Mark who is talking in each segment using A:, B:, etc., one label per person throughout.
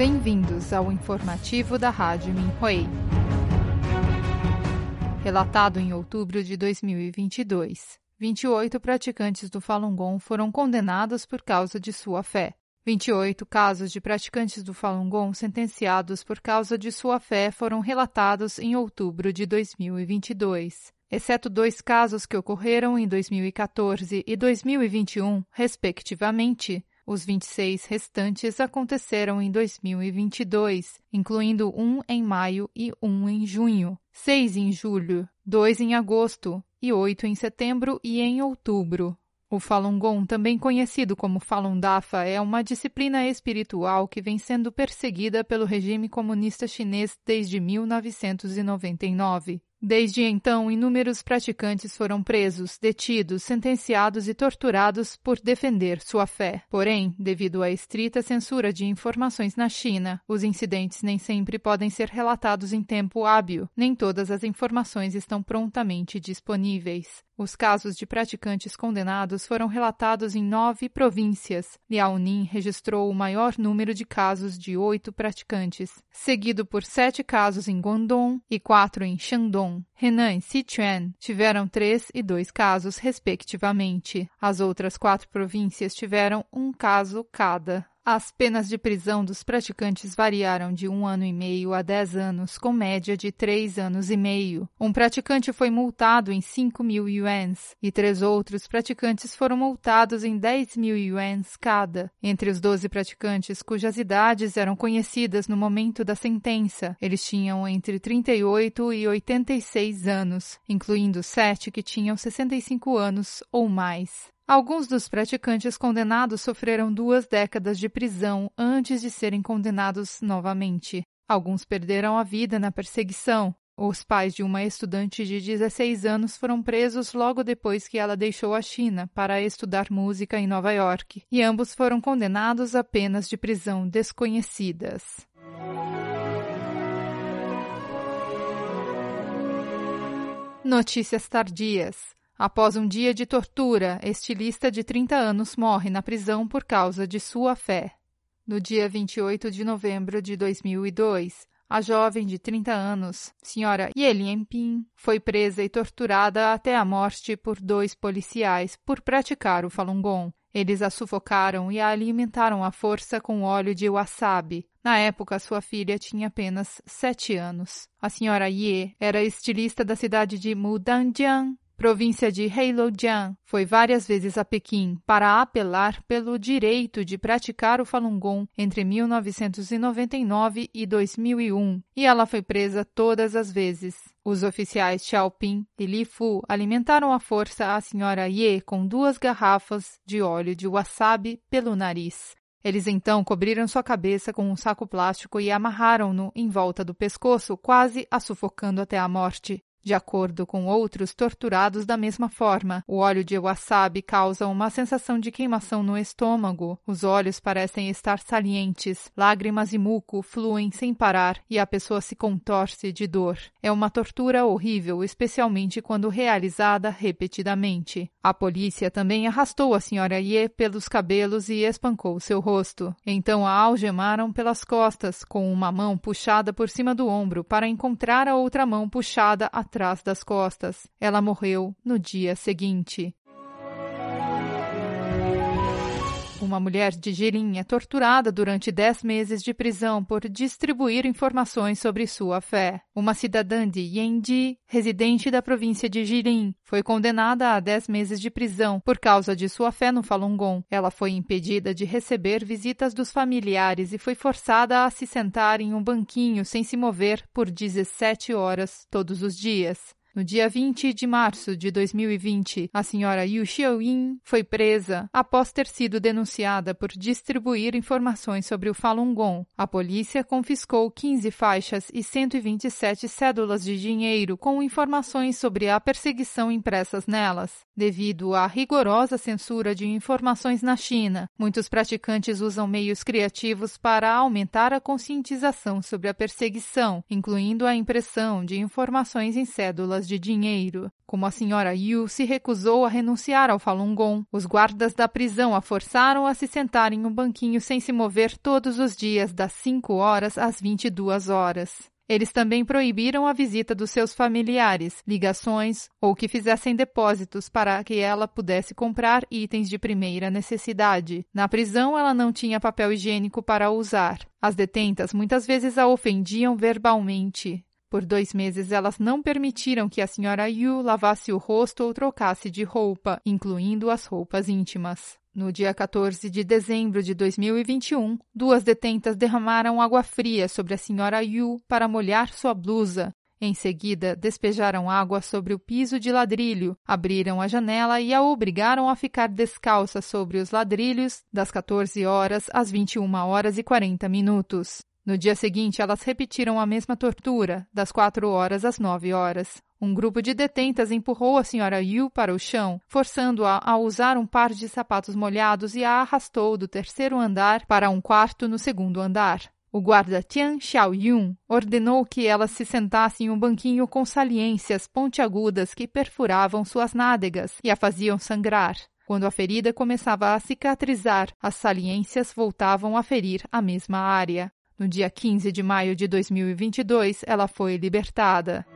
A: Bem-vindos ao informativo da Rádio Minhui. Relatado em outubro de 2022, 28 praticantes do Falun Gong foram condenados por causa de sua fé. 28 casos de praticantes do Falun Gong sentenciados por causa de sua fé foram relatados em outubro de 2022, exceto dois casos que ocorreram em 2014 e 2021, respectivamente. Os 26 restantes aconteceram em 2022, incluindo um em maio e um em junho, seis em julho, dois em agosto e oito em setembro e em outubro. O Falun Gong, também conhecido como Falun Dafa, é uma disciplina espiritual que vem sendo perseguida pelo regime comunista chinês desde 1999. Desde então, inúmeros praticantes foram presos, detidos, sentenciados e torturados por defender sua fé. Porém, devido à estrita censura de informações na China, os incidentes nem sempre podem ser relatados em tempo hábil, nem todas as informações estão prontamente disponíveis. Os casos de praticantes condenados foram relatados em nove províncias. Liaoning registrou o maior número de casos de oito praticantes, seguido por sete casos em Guangdong e quatro em Shandong. Henan e Sichuan tiveram três e dois casos, respectivamente. As outras quatro províncias tiveram um caso cada. As penas de prisão dos praticantes variaram de um ano e meio a dez anos, com média de três anos e meio. Um praticante foi multado em 5 mil yuans e três outros praticantes foram multados em 10 mil yuans cada. Entre os 12 praticantes cujas idades eram conhecidas no momento da sentença, eles tinham entre 38 e 86 anos, incluindo sete que tinham 65 anos ou mais. Alguns dos praticantes condenados sofreram duas décadas de prisão antes de serem condenados novamente. Alguns perderam a vida na perseguição. Os pais de uma estudante de 16 anos foram presos logo depois que ela deixou a China para estudar música em Nova York, e ambos foram condenados a penas de prisão desconhecidas. Notícias tardias. Após um dia de tortura, estilista de 30 anos morre na prisão por causa de sua fé. No dia 28 de novembro de 2002, a jovem de 30 anos, senhora Ye Pin, foi presa e torturada até a morte por dois policiais por praticar o Falun Gong. Eles a sufocaram e a alimentaram à força com óweo de wasabi. Na época, sua filha tinha apenas sete anos. A senhora Ye era estilista da cidade de Mudanjiang, província de Heilongjiang, foi várias vezes a Pequim para apelar pelo direito de praticar o Falun Gong entre 1999 e 2001, e ela foi presa todas as vezes. Os oficiais Xiaoping e Li Fu alimentaram à força a senhora Ye com duas garrafas de óleo de wasabi pelo nariz. Eles então cobriram sua cabeça com um saco plástico e amarraram-no em volta do pescoço, quase a sufocando até a morte. De acordo com outros torturados da mesma forma, o óleo de wasabi causa uma sensação de queimação no estômago, os olhos parecem estar salientes, lágrimas e muco fluem sem parar e a pessoa se contorce de dor. É uma tortura horrível, especialmente quando realizada repetidamente. A polícia também arrastou a senhora Ye pelos cabelos e espancou seu rosto. Então a algemaram pelas costas, com uma mão puxada por cima do ombro para encontrar a outra mão puxada atrás das costas. Ela morreu no dia seguinte. Uma mulher de Jirin é torturada durante 10 meses de prisão por distribuir informações sobre sua fé. Uma cidadã de Yanji, residente da província de Jirin, foi condenada a 10 meses de prisão por causa de sua fé no Falun Gong. Ela foi impedida de receber visitas dos familiares e foi forçada a se sentar em um banquinho sem se mover por 17 horas todos os dias. No dia 20 de março de 2020, a senhora Yu Xiaoyin foi presa após ter sido denunciada por distribuir informações sobre o Falun Gong. A polícia confiscou 15 faixas e 127 cédulas de dinheiro com informações sobre a perseguição impressas nelas. Devido à rigorosa censura de informações na China, muitos praticantes usam meios criativos para aumentar a conscientização sobre a perseguição, incluindo a impressão de informações em cédulas de dinheiro. Como a senhora Yu se recusou a renunciar ao Falun Gong, os guardas da prisão a forçaram a se sentar em um banquinho sem se mover todos os dias, das 5 horas às 22 horas. Eles também proibiram a visita dos seus familiares, ligações ou que fizessem depósitos para que ela pudesse comprar itens de primeira necessidade. Na prisão, ela não tinha papel higiênico para usar. As detentas muitas vezes a ofendiam verbalmente. Por dois meses, elas não permitiram que a senhora Yu lavasse o rosto ou trocasse de roupa, incluindo as roupas íntimas. No dia 14 de dezembro de 2021, duas detentas derramaram água fria sobre a senhora Yu para molhar sua blusa. Em seguida, despejaram água sobre o piso de ladrilho, abriram a janela e a obrigaram a ficar descalça sobre os ladrilhos das 14 horas às 21 horas e 40 minutos. No dia seguinte, elas repetiram a mesma tortura, das 4 horas às 9 horas. Um grupo de detentas empurrou a senhora Yu para o chão, forçando-a a usar um par de sapatos molhados e a arrastou do terceiro andar para um quarto no segundo andar. O guarda Tian Xiaoyun ordenou que ela se sentasse em um banquinho com saliências pontiagudas que perfuravam suas nádegas e a faziam sangrar. Quando a ferida começava a cicatrizar, as saliências voltavam a ferir a mesma área. No dia 15 de maio de 2022, ela foi libertada.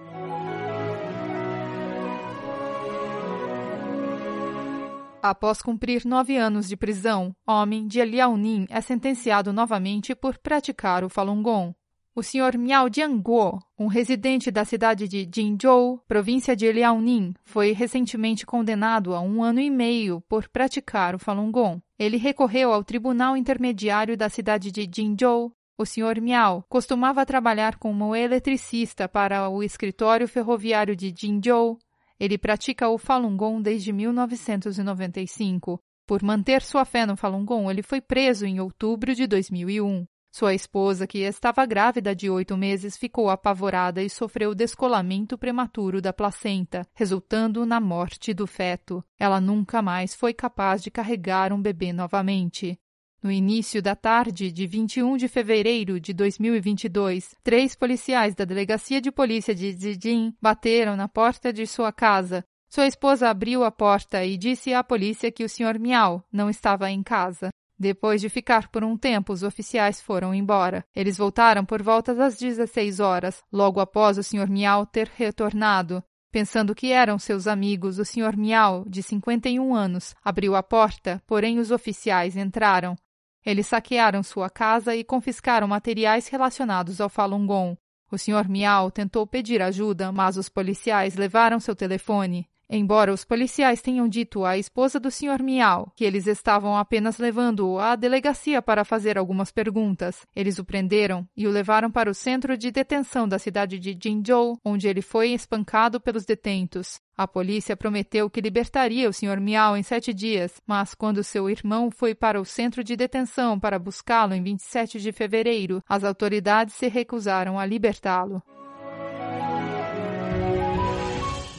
A: Após cumprir nove anos de prisão, homem de Liaoning é sentenciado novamente por praticar o Falun Gong. O Sr. Miao Jianguo, um residente da cidade de Jinzhou, província de Liaoning, foi recentemente condenado a um ano e meio por praticar o Falun Gong. Ele recorreu ao Tribunal Intermediário da cidade de Jinzhou. O Sr. Miao costumava trabalhar como eletricista para o escritório ferroviário de Jinzhou ele pratica o Falun Gong desde 1995. Por manter sua fé no Falun Gong, ele foi preso em outubro de 2001. Sua esposa, que estava grávida de oito meses, ficou apavorada e sofreu descolamento prematuro da placenta, resultando na morte do feto. Ela nunca mais foi capaz de carregar um bebê novamente. No início da tarde de 21 de fevereiro de 2022, três policiais da Delegacia de Polícia de Zijin bateram na porta de sua casa. Sua esposa abriu a porta e disse à polícia que o Sr. Miau não estava em casa. Depois de ficar por um tempo, os oficiais foram embora. Eles voltaram por volta das 16 horas, logo após o Sr. Miau ter retornado. Pensando que eram seus amigos, o Sr. Miau, de 51 anos, abriu a porta, porém os oficiais entraram. Eles saquearam sua casa e confiscaram materiais relacionados ao Falun Gong. O Sr. Miao tentou pedir ajuda, mas os policiais levaram seu telefone. Embora os policiais tenham dito à esposa do Sr. Miao que eles estavam apenas levando-o à delegacia para fazer algumas perguntas, eles o prenderam e o levaram para o centro de detenção da cidade de Jinzhou, onde ele foi espancado pelos detentos. A polícia prometeu que libertaria o Sr. Miao em sete dias, mas quando seu irmão foi para o centro de detenção para buscá-lo em 27 de fevereiro, as autoridades se recusaram a libertá-lo.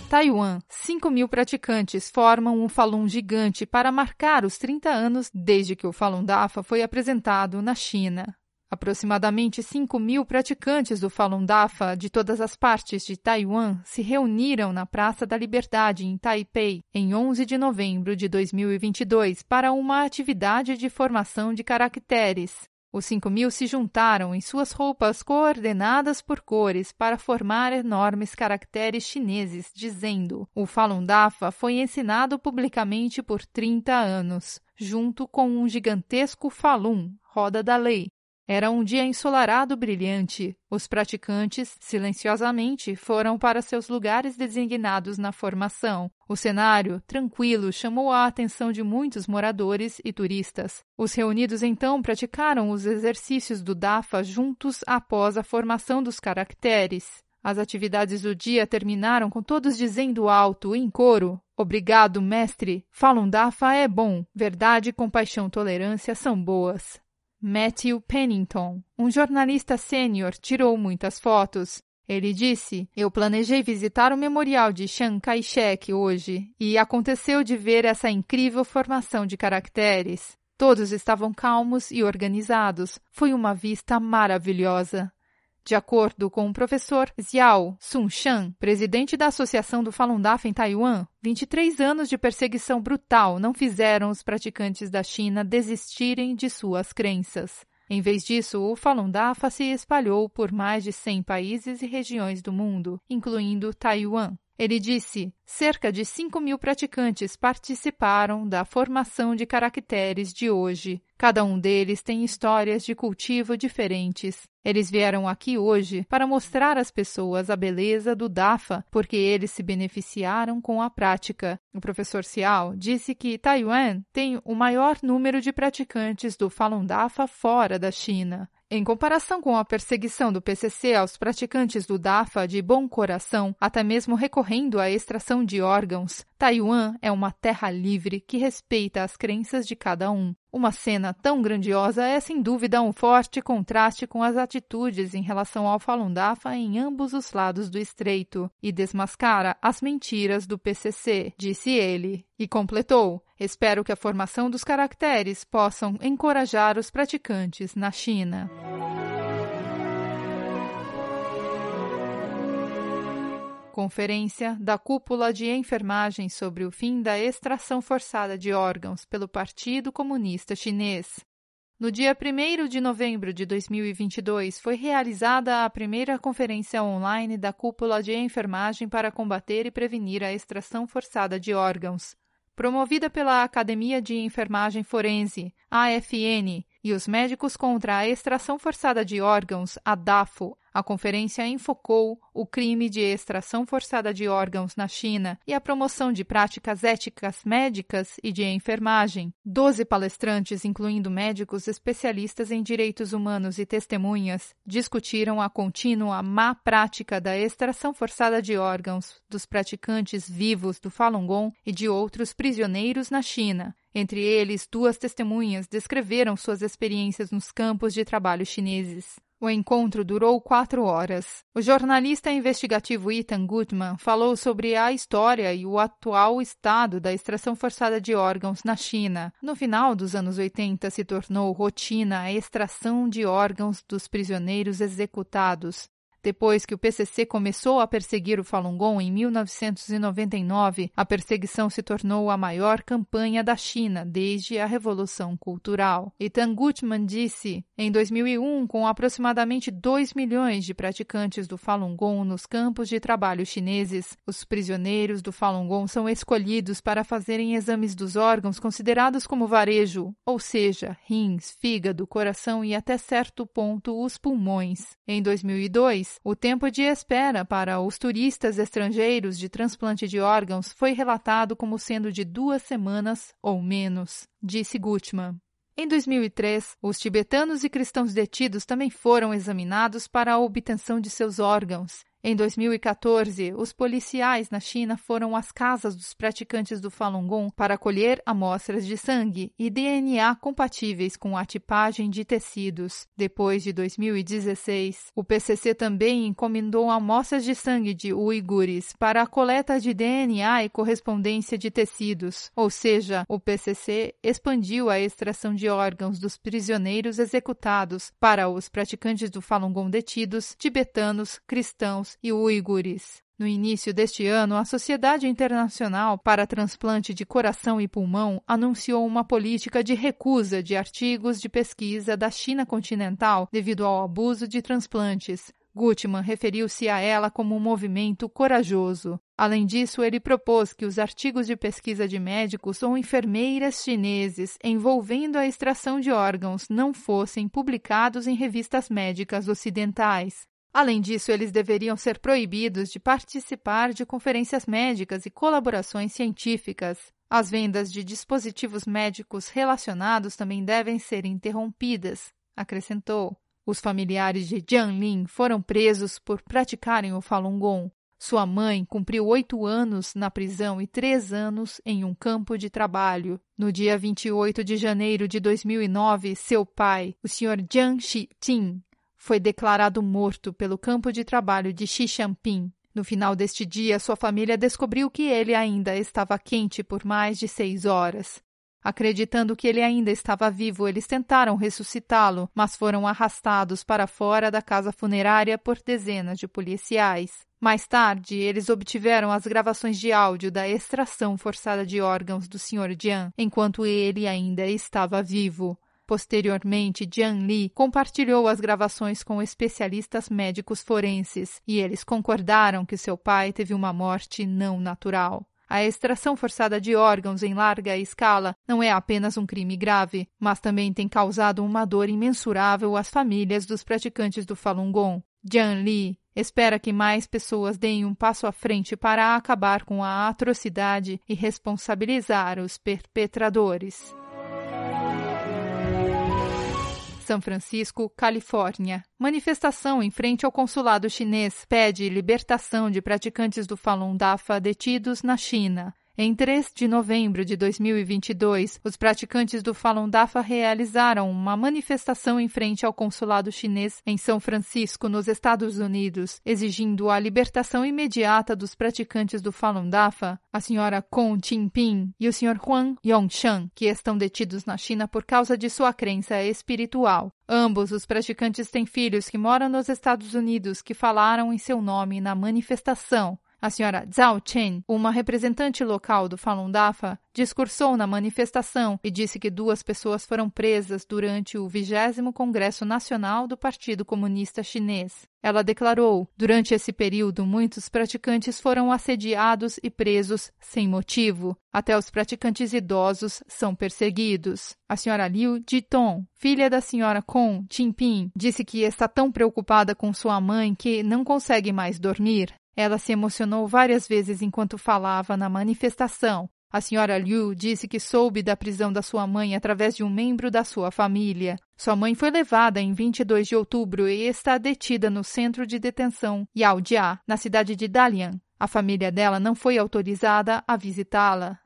A: Taiwan, 5 mil praticantes formam um Falun gigante para marcar os 30 anos desde que o Falun Dafa foi apresentado na China. Aproximadamente 5 mil praticantes do Falun Dafa de todas as partes de Taiwan se reuniram na Praça da Liberdade, em Taipei, em 11 de novembro de 2022, para uma atividade de formação de caracteres. Os cinco mil se juntaram em suas roupas coordenadas por cores para formar enormes caracteres chineses, dizendo: O Falun Dafa foi ensinado publicamente por 30 anos, junto com um gigantesco Falun, roda da lei, era um dia ensolarado brilhante. Os praticantes, silenciosamente, foram para seus lugares designados na formação. O cenário, tranquilo, chamou a atenção de muitos moradores e turistas. Os reunidos então praticaram os exercícios do DAFA juntos após a formação dos caracteres. As atividades do dia terminaram com todos dizendo alto, em coro: Obrigado, mestre. Falun Dafa é bom. Verdade, compaixão, tolerância são boas. Matthew Pennington, um jornalista sênior, tirou muitas fotos. Ele disse: Eu planejei visitar o memorial de Chiang Kai-shek hoje e aconteceu de ver essa incrível formação de caracteres. Todos estavam calmos e organizados. Foi uma vista maravilhosa. De acordo com o professor Xiao Sunshan, presidente da Associação do Falun Dafa em Taiwan, 23 anos de perseguição brutal não fizeram os praticantes da China desistirem de suas crenças. Em vez disso, o Falun Dafa se espalhou por mais de 100 países e regiões do mundo, incluindo Taiwan. Ele disse: cerca de 5 mil praticantes participaram da formação de caracteres de hoje. Cada um deles tem histórias de cultivo diferentes. Eles vieram aqui hoje para mostrar às pessoas a beleza do DAFA, porque eles se beneficiaram com a prática. O professor Xiao disse que Taiwan tem o maior número de praticantes do Falun Dafa fora da China. Em comparação com a perseguição do PCC aos praticantes do DAFA de bom coração, até mesmo recorrendo à extração de órgãos, Taiwan é uma terra livre que respeita as crenças de cada um. Uma cena tão grandiosa é sem dúvida um forte contraste com as atitudes em relação ao Falun Dafa em ambos os lados do estreito e desmascara as mentiras do PCC, disse ele. E completou: Espero que a formação dos caracteres possam encorajar os praticantes na China. Conferência da Cúpula de Enfermagem sobre o fim da extração forçada de órgãos pelo Partido Comunista Chinês. No dia 1 de novembro de 2022, foi realizada a primeira conferência online da Cúpula de Enfermagem para combater e prevenir a extração forçada de órgãos. Promovida pela Academia de Enfermagem Forense, AFN, e os Médicos contra a Extração Forçada de Órgãos, a DAFO, a conferência enfocou o crime de extração forçada de órgãos na China e a promoção de práticas éticas médicas e de enfermagem. Doze palestrantes, incluindo médicos especialistas em direitos humanos e testemunhas, discutiram a contínua má prática da extração forçada de órgãos dos praticantes vivos do Falun Gong e de outros prisioneiros na China. Entre eles, duas testemunhas descreveram suas experiências nos campos de trabalho chineses. O encontro durou quatro horas. O jornalista investigativo Ethan Gutman falou sobre a história e o atual estado da extração forçada de órgãos na China. No final dos anos 80, se tornou rotina a extração de órgãos dos prisioneiros executados. Depois que o PCC começou a perseguir o Falun Gong em 1999, a perseguição se tornou a maior campanha da China desde a Revolução Cultural. Ethan Gutman disse, em 2001, com aproximadamente 2 milhões de praticantes do Falun Gong nos campos de trabalho chineses, os prisioneiros do Falun Gong são escolhidos para fazerem exames dos órgãos considerados como varejo, ou seja, rins, fígado, coração e até certo ponto os pulmões. Em 2002, o tempo de espera para os turistas estrangeiros de transplante de órgãos foi relatado como sendo de duas semanas ou menos, disse Gutmann. Em 2003, os tibetanos e cristãos detidos também foram examinados para a obtenção de seus órgãos. Em 2014, os policiais na China foram às casas dos praticantes do Falun Gong para colher amostras de sangue e DNA compatíveis com a tipagem de tecidos. Depois de 2016, o PCC também encomendou amostras de sangue de uigures para a coleta de DNA e correspondência de tecidos, ou seja, o PCC expandiu a extração de órgãos dos prisioneiros executados para os praticantes do Falun Gong detidos, tibetanos, cristãos e uigures. No início deste ano, a Sociedade Internacional para Transplante de Coração e Pulmão anunciou uma política de recusa de artigos de pesquisa da China continental devido ao abuso de transplantes. Gutmann referiu-se a ela como um movimento corajoso. Além disso, ele propôs que os artigos de pesquisa de médicos ou enfermeiras chineses envolvendo a extração de órgãos não fossem publicados em revistas médicas ocidentais. Além disso, eles deveriam ser proibidos de participar de conferências médicas e colaborações científicas. As vendas de dispositivos médicos relacionados também devem ser interrompidas, acrescentou. Os familiares de Jiang Lin foram presos por praticarem o Falun Gong. Sua mãe cumpriu oito anos na prisão e três anos em um campo de trabalho. No dia 28 de janeiro de 2009, seu pai, o Sr. Jiang Shiqing, foi declarado morto pelo campo de trabalho de Xixampin. No final deste dia, sua família descobriu que ele ainda estava quente por mais de seis horas. Acreditando que ele ainda estava vivo, eles tentaram ressuscitá-lo, mas foram arrastados para fora da casa funerária por dezenas de policiais. Mais tarde, eles obtiveram as gravações de áudio da extração forçada de órgãos do Sr. Jian, enquanto ele ainda estava vivo. Posteriormente, Jian Li compartilhou as gravações com especialistas médicos forenses e eles concordaram que seu pai teve uma morte não natural. A extração forçada de órgãos em larga escala não é apenas um crime grave, mas também tem causado uma dor imensurável às famílias dos praticantes do Falun Gong. Jian Li espera que mais pessoas deem um passo à frente para acabar com a atrocidade e responsabilizar os perpetradores. São Francisco, Califórnia. Manifestação em frente ao consulado chinês pede libertação de praticantes do Falun Dafa detidos na China. Em 3 de novembro de 2022, os praticantes do Falun Dafa realizaram uma manifestação em frente ao consulado chinês em São Francisco, nos Estados Unidos, exigindo a libertação imediata dos praticantes do Falun Dafa, a senhora Kong Jinping e o senhor Huang Yongshan, que estão detidos na China por causa de sua crença espiritual. Ambos os praticantes têm filhos que moram nos Estados Unidos que falaram em seu nome na manifestação. A senhora Zhao Chen, uma representante local do Falun Dafa, discursou na manifestação e disse que duas pessoas foram presas durante o 20 Congresso Nacional do Partido Comunista Chinês. Ela declarou: Durante esse período, muitos praticantes foram assediados e presos sem motivo. Até os praticantes idosos são perseguidos. A senhora Liu Jitong, filha da senhora Kong Jinping, disse que está tão preocupada com sua mãe que não consegue mais dormir. Ela se emocionou várias vezes enquanto falava na manifestação. A senhora Liu disse que soube da prisão da sua mãe através de um membro da sua família. Sua mãe foi levada em 22 de outubro e está detida no centro de detenção Yaojia, na cidade de Dalian. A família dela não foi autorizada a visitá-la.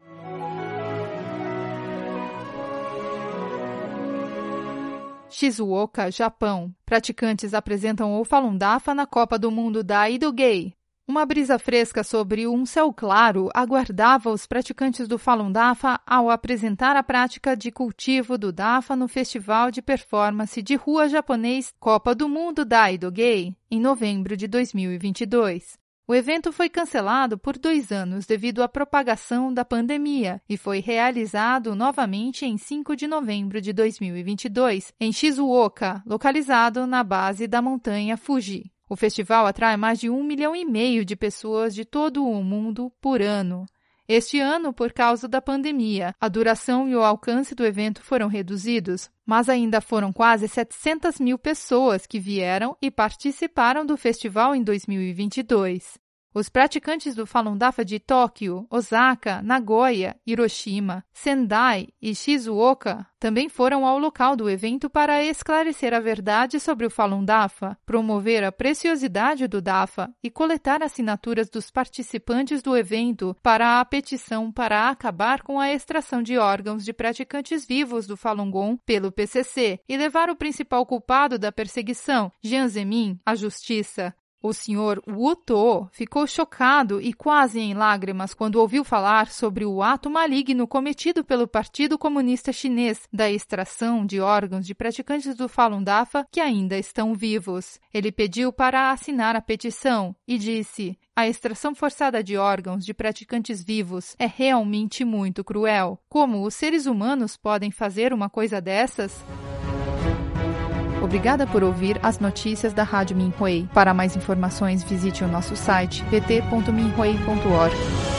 A: Shizuoka, Japão. Praticantes apresentam o Falun Dafa na Copa do Mundo da Idogei, uma brisa fresca sobre um céu claro aguardava os praticantes do Falun Dafa ao apresentar a prática de cultivo do Dafa no Festival de Performance de Rua Japonês Copa do Mundo Daido Gay, em novembro de 2022. O evento foi cancelado por dois anos devido à propagação da pandemia e foi realizado novamente em 5 de novembro de 2022, em Shizuoka, localizado na base da montanha Fuji. O festival atrai mais de um milhão e meio de pessoas de todo o mundo por ano. Este ano, por causa da pandemia, a duração e o alcance do evento foram reduzidos, mas ainda foram quase 700 mil pessoas que vieram e participaram do festival em 2022. Os praticantes do Falun Dafa de Tóquio, Osaka, Nagoya, Hiroshima, Sendai e Shizuoka também foram ao local do evento para esclarecer a verdade sobre o Falun Dafa, promover a preciosidade do Dafa e coletar assinaturas dos participantes do evento para a petição para acabar com a extração de órgãos de praticantes vivos do Falun Gong pelo PCC e levar o principal culpado da perseguição, Jiang Zemin, à justiça. O senhor Wu To ficou chocado e quase em lágrimas quando ouviu falar sobre o ato maligno cometido pelo Partido Comunista Chinês da extração de órgãos de praticantes do Falun Dafa que ainda estão vivos. Ele pediu para assinar a petição e disse: a extração forçada de órgãos de praticantes vivos é realmente muito cruel. Como os seres humanos podem fazer uma coisa dessas? Obrigada por ouvir as notícias da Rádio Minhui. Para mais informações, visite o nosso site pt.minhui.org.